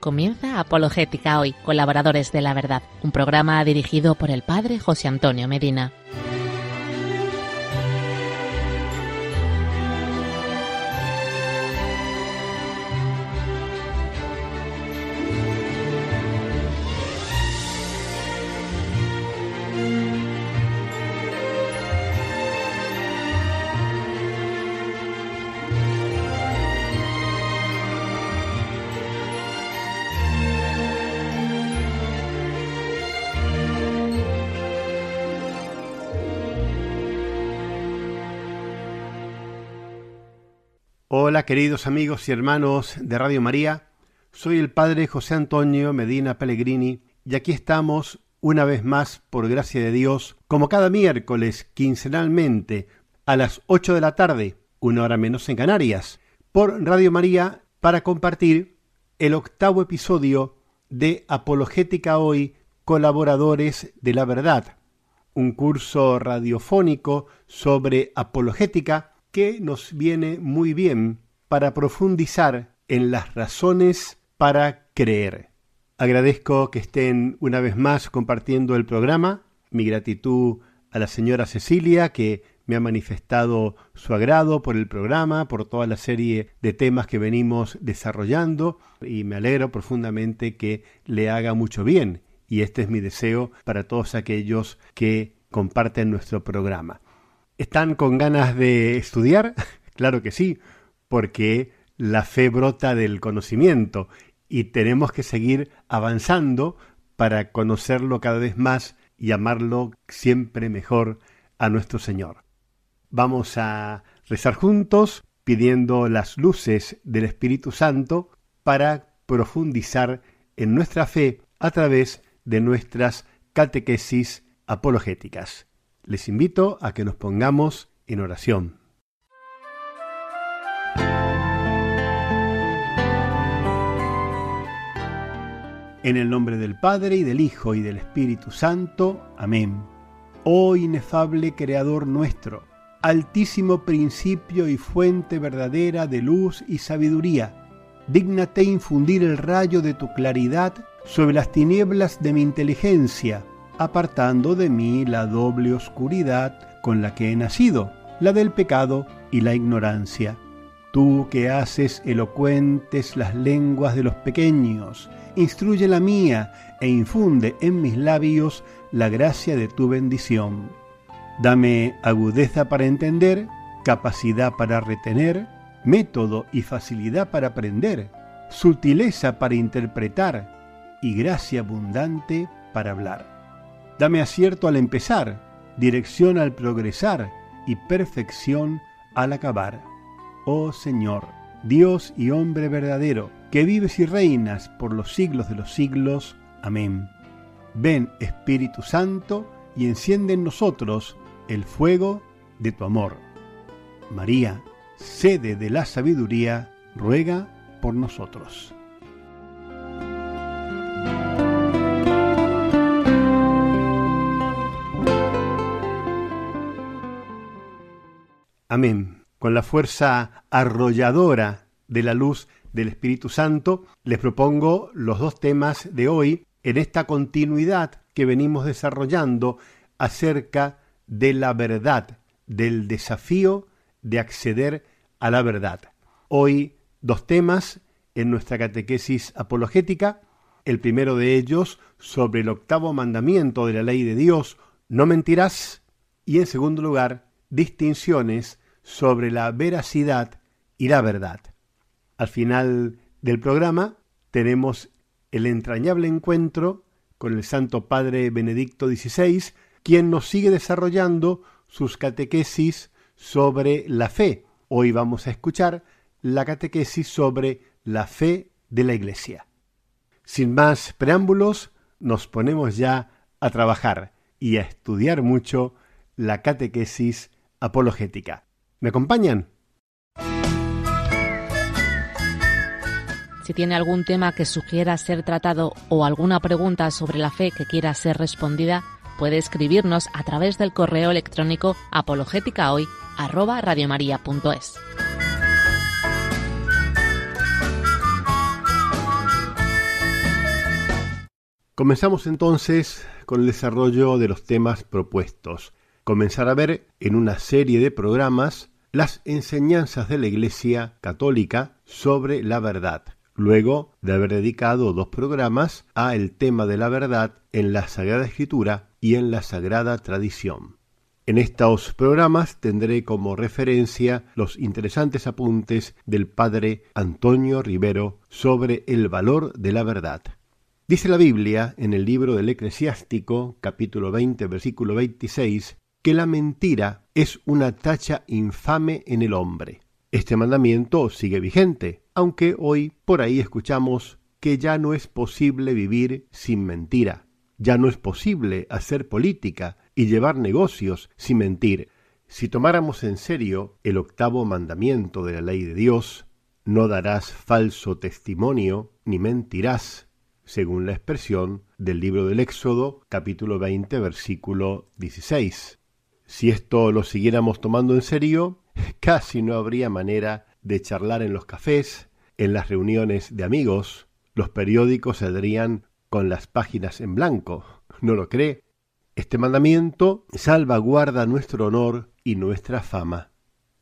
Comienza Apologética hoy, colaboradores de la verdad, un programa dirigido por el padre José Antonio Medina. Hola queridos amigos y hermanos de Radio María, soy el Padre José Antonio Medina Pellegrini y aquí estamos una vez más por gracia de Dios, como cada miércoles quincenalmente a las 8 de la tarde, una hora menos en Canarias, por Radio María para compartir el octavo episodio de Apologética Hoy, Colaboradores de la Verdad, un curso radiofónico sobre apologética que nos viene muy bien para profundizar en las razones para creer. Agradezco que estén una vez más compartiendo el programa. Mi gratitud a la señora Cecilia, que me ha manifestado su agrado por el programa, por toda la serie de temas que venimos desarrollando y me alegro profundamente que le haga mucho bien. Y este es mi deseo para todos aquellos que comparten nuestro programa. ¿Están con ganas de estudiar? claro que sí, porque la fe brota del conocimiento y tenemos que seguir avanzando para conocerlo cada vez más y amarlo siempre mejor a nuestro Señor. Vamos a rezar juntos pidiendo las luces del Espíritu Santo para profundizar en nuestra fe a través de nuestras catequesis apologéticas. Les invito a que nos pongamos en oración. En el nombre del Padre y del Hijo y del Espíritu Santo. Amén. Oh inefable Creador nuestro, altísimo principio y fuente verdadera de luz y sabiduría, dígnate infundir el rayo de tu claridad sobre las tinieblas de mi inteligencia apartando de mí la doble oscuridad con la que he nacido, la del pecado y la ignorancia. Tú que haces elocuentes las lenguas de los pequeños, instruye la mía e infunde en mis labios la gracia de tu bendición. Dame agudeza para entender, capacidad para retener, método y facilidad para aprender, sutileza para interpretar y gracia abundante para hablar. Dame acierto al empezar, dirección al progresar y perfección al acabar. Oh Señor, Dios y hombre verdadero, que vives y reinas por los siglos de los siglos. Amén. Ven Espíritu Santo y enciende en nosotros el fuego de tu amor. María, sede de la sabiduría, ruega por nosotros. Amén. Con la fuerza arrolladora de la luz del Espíritu Santo, les propongo los dos temas de hoy en esta continuidad que venimos desarrollando acerca de la verdad, del desafío de acceder a la verdad. Hoy dos temas en nuestra catequesis apologética. El primero de ellos sobre el octavo mandamiento de la ley de Dios, no mentirás. Y en segundo lugar, distinciones sobre la veracidad y la verdad. Al final del programa tenemos el entrañable encuentro con el Santo Padre Benedicto XVI, quien nos sigue desarrollando sus catequesis sobre la fe. Hoy vamos a escuchar la catequesis sobre la fe de la Iglesia. Sin más preámbulos, nos ponemos ya a trabajar y a estudiar mucho la catequesis apologética. ¿Me acompañan? Si tiene algún tema que sugiera ser tratado o alguna pregunta sobre la fe que quiera ser respondida, puede escribirnos a través del correo electrónico apologéticahoy@radiomaria.es. Comenzamos entonces con el desarrollo de los temas propuestos. Comenzar a ver en una serie de programas las enseñanzas de la Iglesia Católica sobre la verdad, luego de haber dedicado dos programas a el tema de la verdad en la Sagrada Escritura y en la Sagrada Tradición. En estos programas tendré como referencia los interesantes apuntes del padre Antonio Rivero sobre el valor de la verdad. Dice la Biblia en el libro del Eclesiástico, capítulo 20, versículo 26, que la mentira es una tacha infame en el hombre. Este mandamiento sigue vigente, aunque hoy por ahí escuchamos que ya no es posible vivir sin mentira, ya no es posible hacer política y llevar negocios sin mentir. Si tomáramos en serio el octavo mandamiento de la ley de Dios, no darás falso testimonio ni mentirás, según la expresión del libro del Éxodo, capítulo 20, versículo 16. Si esto lo siguiéramos tomando en serio, casi no habría manera de charlar en los cafés, en las reuniones de amigos, los periódicos saldrían con las páginas en blanco. ¿No lo cree? Este mandamiento salvaguarda nuestro honor y nuestra fama.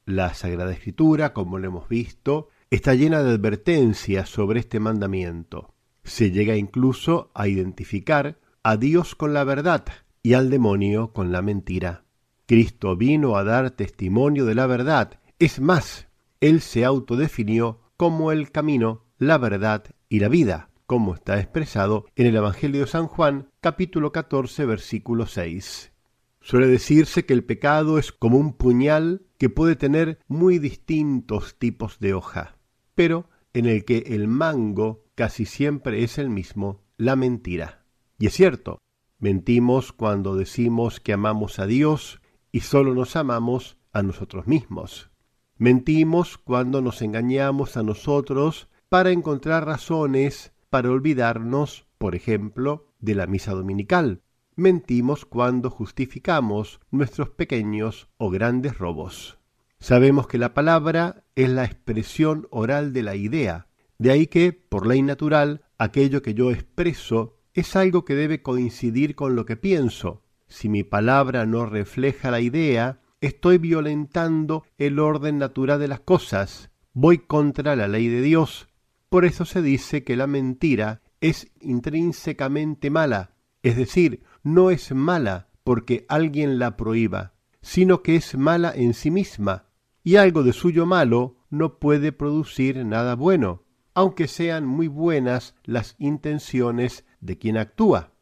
La Sagrada Escritura, como lo hemos visto, está llena de advertencias sobre este mandamiento. Se llega incluso a identificar a Dios con la verdad y al demonio con la mentira. Cristo vino a dar testimonio de la verdad. Es más, Él se autodefinió como el camino, la verdad y la vida, como está expresado en el Evangelio de San Juan, capítulo 14, versículo 6. Suele decirse que el pecado es como un puñal que puede tener muy distintos tipos de hoja, pero en el que el mango casi siempre es el mismo, la mentira. Y es cierto, mentimos cuando decimos que amamos a Dios y solo nos amamos a nosotros mismos. Mentimos cuando nos engañamos a nosotros para encontrar razones para olvidarnos, por ejemplo, de la misa dominical. Mentimos cuando justificamos nuestros pequeños o grandes robos. Sabemos que la palabra es la expresión oral de la idea, de ahí que, por ley natural, aquello que yo expreso es algo que debe coincidir con lo que pienso. Si mi palabra no refleja la idea, estoy violentando el orden natural de las cosas, voy contra la ley de Dios. Por eso se dice que la mentira es intrínsecamente mala, es decir, no es mala porque alguien la prohíba, sino que es mala en sí misma, y algo de suyo malo no puede producir nada bueno aunque sean muy buenas las intenciones de quien actúa.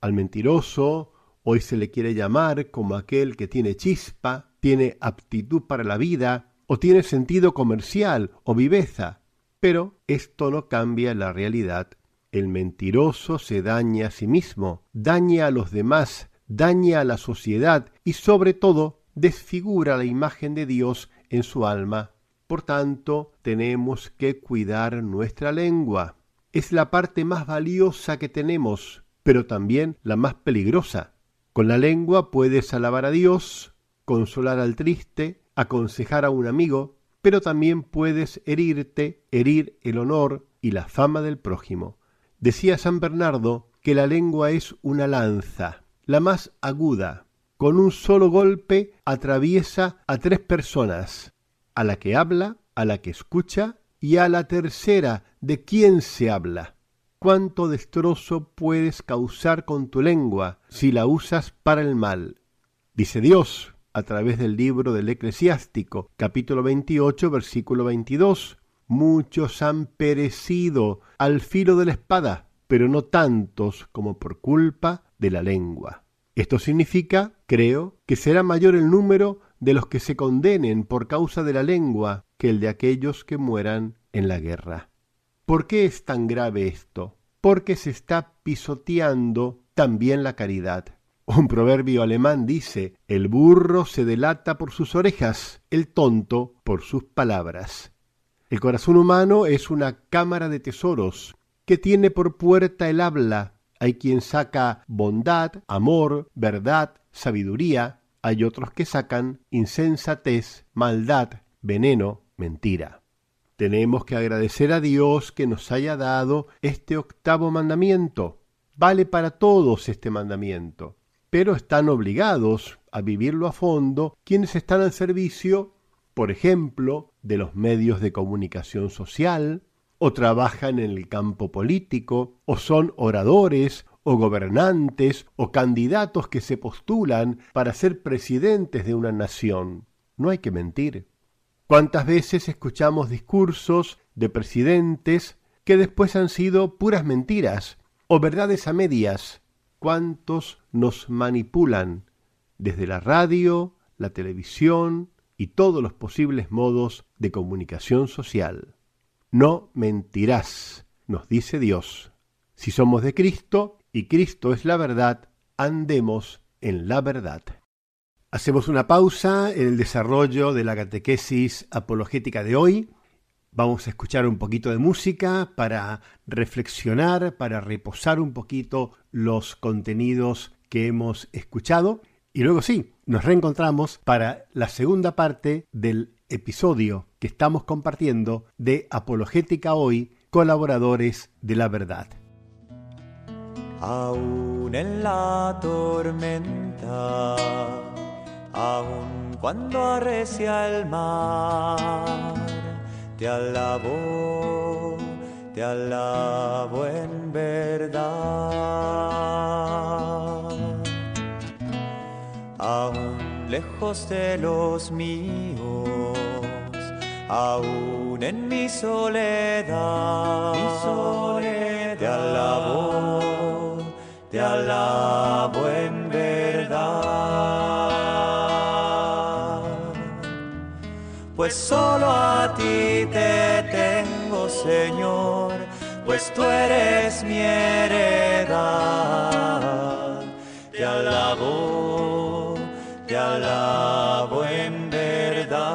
Al mentiroso hoy se le quiere llamar como aquel que tiene chispa, tiene aptitud para la vida, o tiene sentido comercial o viveza. Pero esto no cambia la realidad. El mentiroso se daña a sí mismo, daña a los demás, daña a la sociedad y sobre todo desfigura la imagen de Dios en su alma por tanto, tenemos que cuidar nuestra lengua. Es la parte más valiosa que tenemos, pero también la más peligrosa. Con la lengua puedes alabar a Dios, consolar al triste, aconsejar a un amigo, pero también puedes herirte, herir el honor y la fama del prójimo. Decía San Bernardo que la lengua es una lanza, la más aguda. Con un solo golpe atraviesa a tres personas, a la que habla, a la que escucha y a la tercera de quién se habla. ¿Cuánto destrozo puedes causar con tu lengua si la usas para el mal? Dice Dios a través del libro del Eclesiástico, capítulo 28, versículo 22. Muchos han perecido al filo de la espada, pero no tantos como por culpa de la lengua. Esto significa, creo, que será mayor el número de los que se condenen por causa de la lengua que el de aquellos que mueran en la guerra. ¿Por qué es tan grave esto? Porque se está pisoteando también la caridad. Un proverbio alemán dice, el burro se delata por sus orejas, el tonto por sus palabras. El corazón humano es una cámara de tesoros que tiene por puerta el habla. Hay quien saca bondad, amor, verdad, sabiduría, hay otros que sacan insensatez, maldad, veneno, mentira. Tenemos que agradecer a Dios que nos haya dado este octavo mandamiento. Vale para todos este mandamiento, pero están obligados a vivirlo a fondo quienes están al servicio, por ejemplo, de los medios de comunicación social, o trabajan en el campo político, o son oradores, o gobernantes, o candidatos que se postulan para ser presidentes de una nación. No hay que mentir. ¿Cuántas veces escuchamos discursos de presidentes que después han sido puras mentiras o verdades a medias? ¿Cuántos nos manipulan desde la radio, la televisión y todos los posibles modos de comunicación social? No mentirás, nos dice Dios. Si somos de Cristo y Cristo es la verdad, andemos en la verdad. Hacemos una pausa en el desarrollo de la catequesis apologética de hoy. Vamos a escuchar un poquito de música para reflexionar, para reposar un poquito los contenidos que hemos escuchado. Y luego sí, nos reencontramos para la segunda parte del episodio que estamos compartiendo de Apologética Hoy, colaboradores de la verdad. Aún en la tormenta aun cuando arrecia el mar, te alabo, te alabo en verdad. Aún lejos de los míos, aún en mi soledad, mi soledad te alabo, te alabo en verdad. Pues solo a ti te tengo, Señor, pues tú eres mi heredad. Te alabo, te alabo en verdad.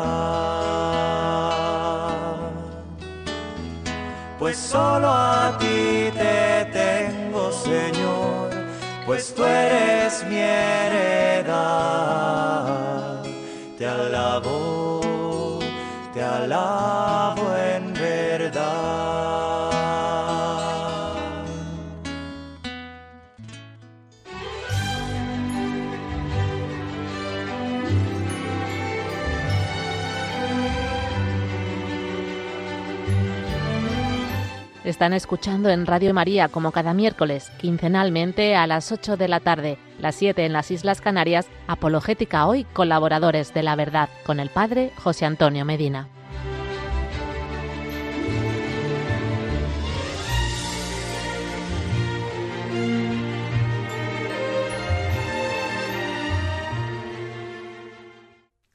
Pues solo a ti te tengo, Señor, pues tú eres mi heredad. Están escuchando en Radio María como cada miércoles, quincenalmente a las 8 de la tarde, las 7 en las Islas Canarias, Apologética Hoy, colaboradores de la verdad, con el Padre José Antonio Medina.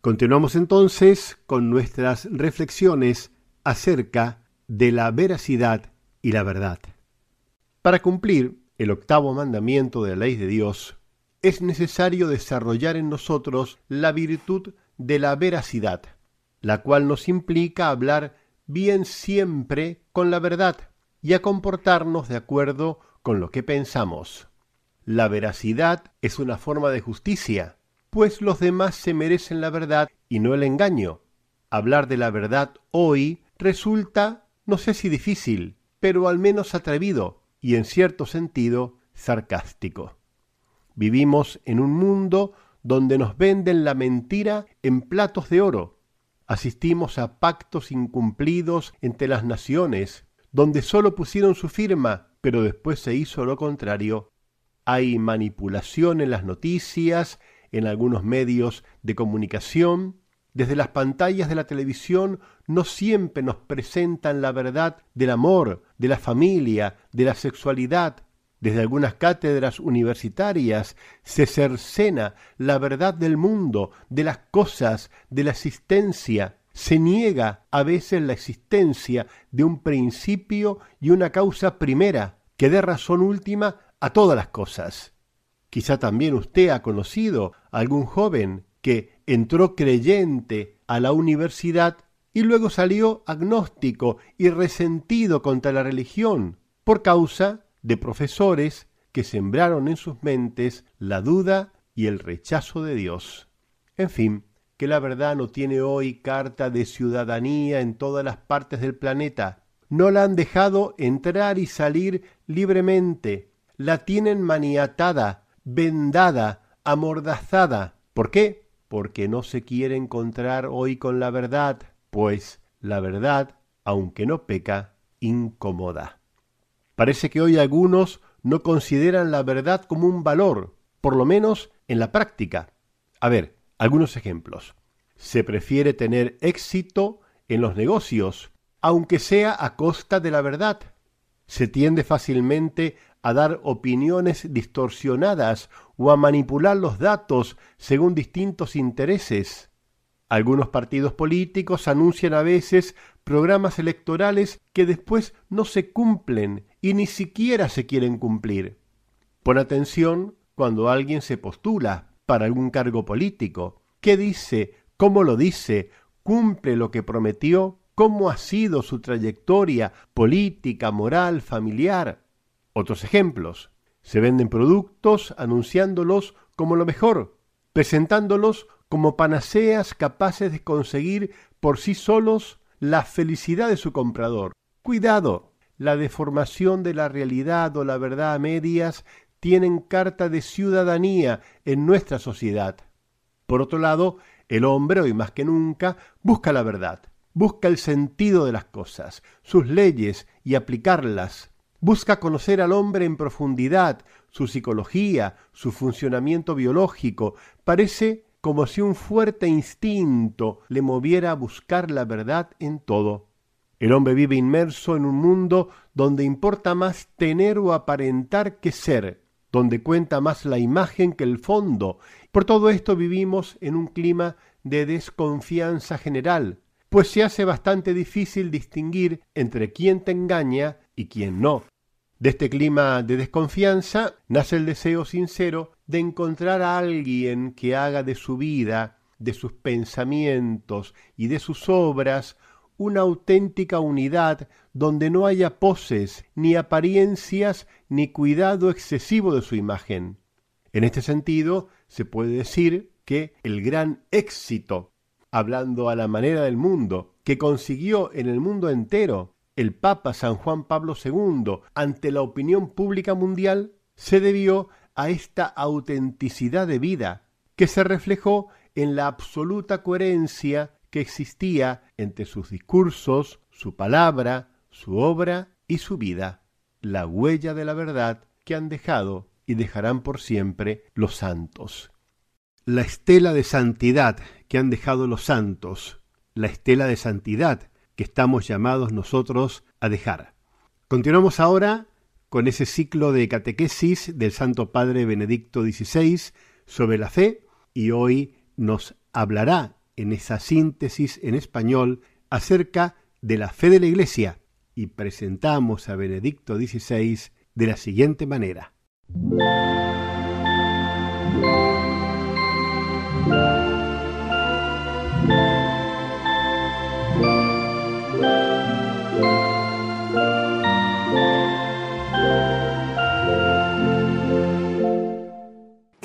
Continuamos entonces con nuestras reflexiones acerca de la veracidad y la verdad. Para cumplir el octavo mandamiento de la ley de Dios, es necesario desarrollar en nosotros la virtud de la veracidad, la cual nos implica hablar bien siempre con la verdad y a comportarnos de acuerdo con lo que pensamos. La veracidad es una forma de justicia, pues los demás se merecen la verdad y no el engaño. Hablar de la verdad hoy resulta, no sé si difícil, pero al menos atrevido y en cierto sentido sarcástico. Vivimos en un mundo donde nos venden la mentira en platos de oro. Asistimos a pactos incumplidos entre las naciones, donde sólo pusieron su firma, pero después se hizo lo contrario. Hay manipulación en las noticias, en algunos medios de comunicación, desde las pantallas de la televisión no siempre nos presentan la verdad del amor, de la familia, de la sexualidad. Desde algunas cátedras universitarias se cercena la verdad del mundo, de las cosas, de la existencia. Se niega a veces la existencia de un principio y una causa primera que dé razón última a todas las cosas. Quizá también usted ha conocido a algún joven que entró creyente a la universidad y luego salió agnóstico y resentido contra la religión por causa de profesores que sembraron en sus mentes la duda y el rechazo de Dios. En fin, que la verdad no tiene hoy carta de ciudadanía en todas las partes del planeta. No la han dejado entrar y salir libremente. la tienen maniatada, vendada, amordazada. ¿Por qué? Porque no se quiere encontrar hoy con la verdad, pues la verdad, aunque no peca, incomoda. Parece que hoy algunos no consideran la verdad como un valor, por lo menos en la práctica. A ver, algunos ejemplos. Se prefiere tener éxito en los negocios, aunque sea a costa de la verdad. Se tiende fácilmente a dar opiniones distorsionadas o a manipular los datos según distintos intereses. Algunos partidos políticos anuncian a veces programas electorales que después no se cumplen y ni siquiera se quieren cumplir. Pon atención cuando alguien se postula para algún cargo político. ¿Qué dice? ¿Cómo lo dice? ¿Cumple lo que prometió? ¿Cómo ha sido su trayectoria política, moral, familiar? Otros ejemplos. Se venden productos anunciándolos como lo mejor, presentándolos como panaceas capaces de conseguir por sí solos la felicidad de su comprador. Cuidado, la deformación de la realidad o la verdad a medias tienen carta de ciudadanía en nuestra sociedad. Por otro lado, el hombre, hoy más que nunca, busca la verdad, busca el sentido de las cosas, sus leyes y aplicarlas. Busca conocer al hombre en profundidad, su psicología, su funcionamiento biológico. Parece como si un fuerte instinto le moviera a buscar la verdad en todo. El hombre vive inmerso en un mundo donde importa más tener o aparentar que ser, donde cuenta más la imagen que el fondo. Por todo esto vivimos en un clima de desconfianza general, pues se hace bastante difícil distinguir entre quién te engaña y quién no. De este clima de desconfianza nace el deseo sincero de encontrar a alguien que haga de su vida, de sus pensamientos y de sus obras una auténtica unidad donde no haya poses, ni apariencias, ni cuidado excesivo de su imagen. En este sentido, se puede decir que el gran éxito, hablando a la manera del mundo, que consiguió en el mundo entero el Papa San Juan Pablo II ante la opinión pública mundial, se debió a esta autenticidad de vida, que se reflejó en la absoluta coherencia que existía entre sus discursos, su palabra, su obra y su vida, la huella de la verdad que han dejado y dejarán por siempre los santos. La estela de santidad que han dejado los santos, la estela de santidad que estamos llamados nosotros a dejar. Continuamos ahora con ese ciclo de catequesis del Santo Padre Benedicto XVI sobre la fe y hoy nos hablará en esa síntesis en español acerca de la fe de la Iglesia y presentamos a Benedicto XVI de la siguiente manera.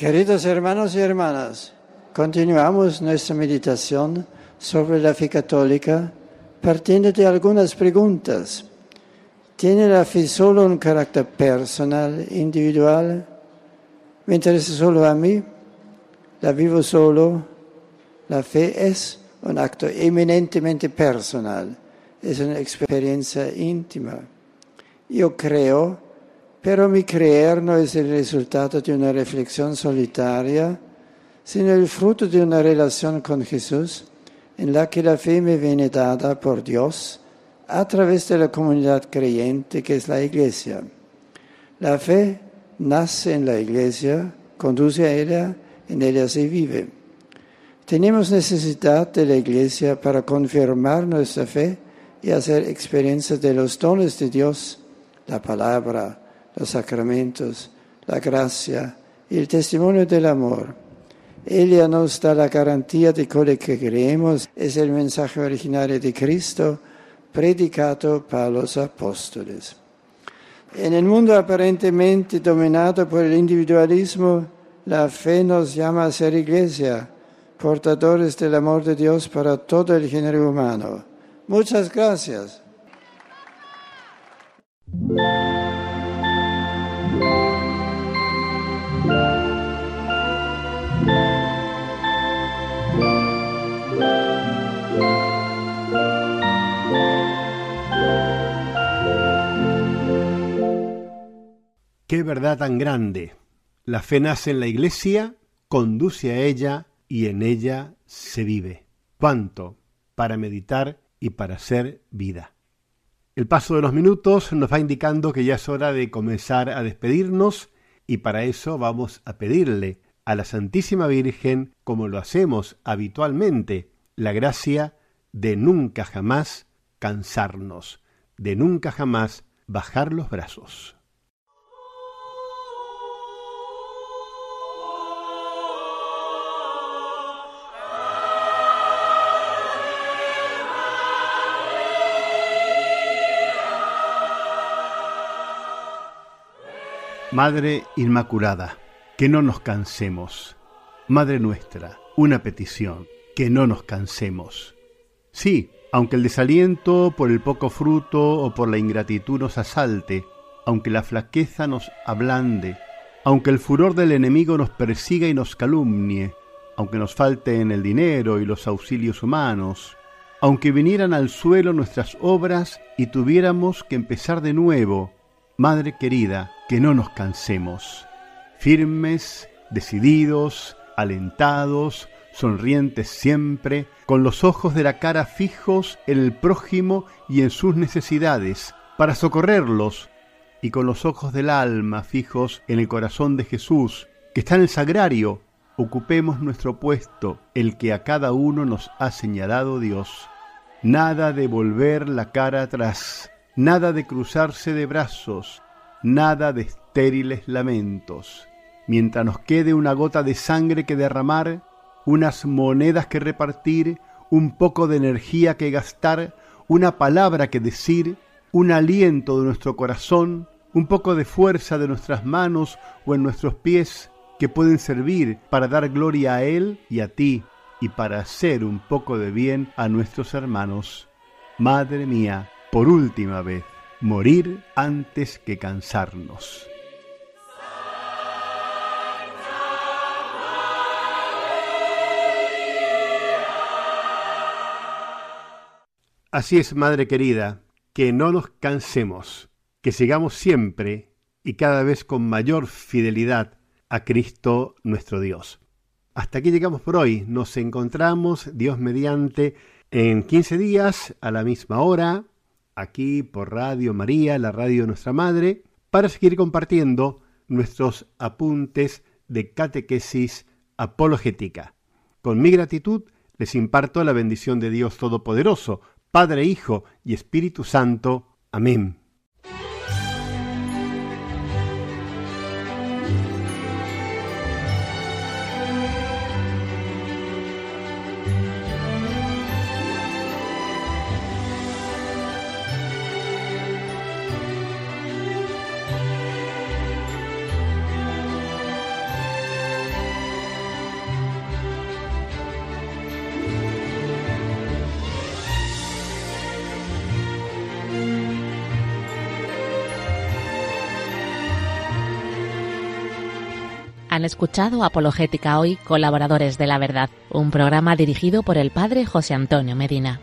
Queridos hermanos y hermanas, Continuamos nuestra meditación sobre la fe católica partiendo de algunas preguntas. ¿Tiene la fe solo un carácter personal, individual? ¿Me interesa solo a mí? ¿La vivo solo? La fe es un acto eminentemente personal, es una experiencia íntima. Yo creo, pero mi creer no es el resultado de una reflexión solitaria, sino el fruto de una relación con Jesús en la que la fe me viene dada por Dios a través de la comunidad creyente que es la iglesia. La fe nace en la iglesia, conduce a ella, en ella se vive. Tenemos necesidad de la iglesia para confirmar nuestra fe y hacer experiencia de los dones de Dios, la palabra, los sacramentos, la gracia y el testimonio del amor. Ella nos da la garantía de que lo que creemos es el mensaje originario de Cristo predicado por los apóstoles. En el mundo aparentemente dominado por el individualismo, la fe nos llama a ser iglesia, portadores del amor de Dios para todo el género humano. Muchas gracias. Qué verdad tan grande. La fe nace en la iglesia, conduce a ella y en ella se vive. ¿Cuánto? Para meditar y para hacer vida. El paso de los minutos nos va indicando que ya es hora de comenzar a despedirnos y para eso vamos a pedirle a la Santísima Virgen, como lo hacemos habitualmente, la gracia de nunca jamás cansarnos, de nunca jamás bajar los brazos. Madre Inmaculada, que no nos cansemos. Madre nuestra, una petición, que no nos cansemos. Sí, aunque el desaliento por el poco fruto o por la ingratitud nos asalte, aunque la flaqueza nos ablande, aunque el furor del enemigo nos persiga y nos calumnie, aunque nos falten el dinero y los auxilios humanos, aunque vinieran al suelo nuestras obras y tuviéramos que empezar de nuevo, Madre querida, que no nos cansemos, firmes, decididos, alentados, sonrientes siempre, con los ojos de la cara fijos en el prójimo y en sus necesidades, para socorrerlos, y con los ojos del alma fijos en el corazón de Jesús, que está en el sagrario, ocupemos nuestro puesto, el que a cada uno nos ha señalado Dios. Nada de volver la cara atrás, nada de cruzarse de brazos, nada de estériles lamentos. Mientras nos quede una gota de sangre que derramar, unas monedas que repartir, un poco de energía que gastar, una palabra que decir, un aliento de nuestro corazón, un poco de fuerza de nuestras manos o en nuestros pies que pueden servir para dar gloria a Él y a ti y para hacer un poco de bien a nuestros hermanos. Madre mía, por última vez, morir antes que cansarnos. Así es, Madre querida, que no nos cansemos, que sigamos siempre y cada vez con mayor fidelidad a Cristo nuestro Dios. Hasta aquí llegamos por hoy. Nos encontramos, Dios mediante, en 15 días a la misma hora, aquí por Radio María, la radio de nuestra Madre, para seguir compartiendo nuestros apuntes de catequesis apologética. Con mi gratitud les imparto la bendición de Dios Todopoderoso, Padre, Hijo y Espíritu Santo. Amén. Han escuchado Apologética Hoy, colaboradores de la verdad, un programa dirigido por el padre José Antonio Medina.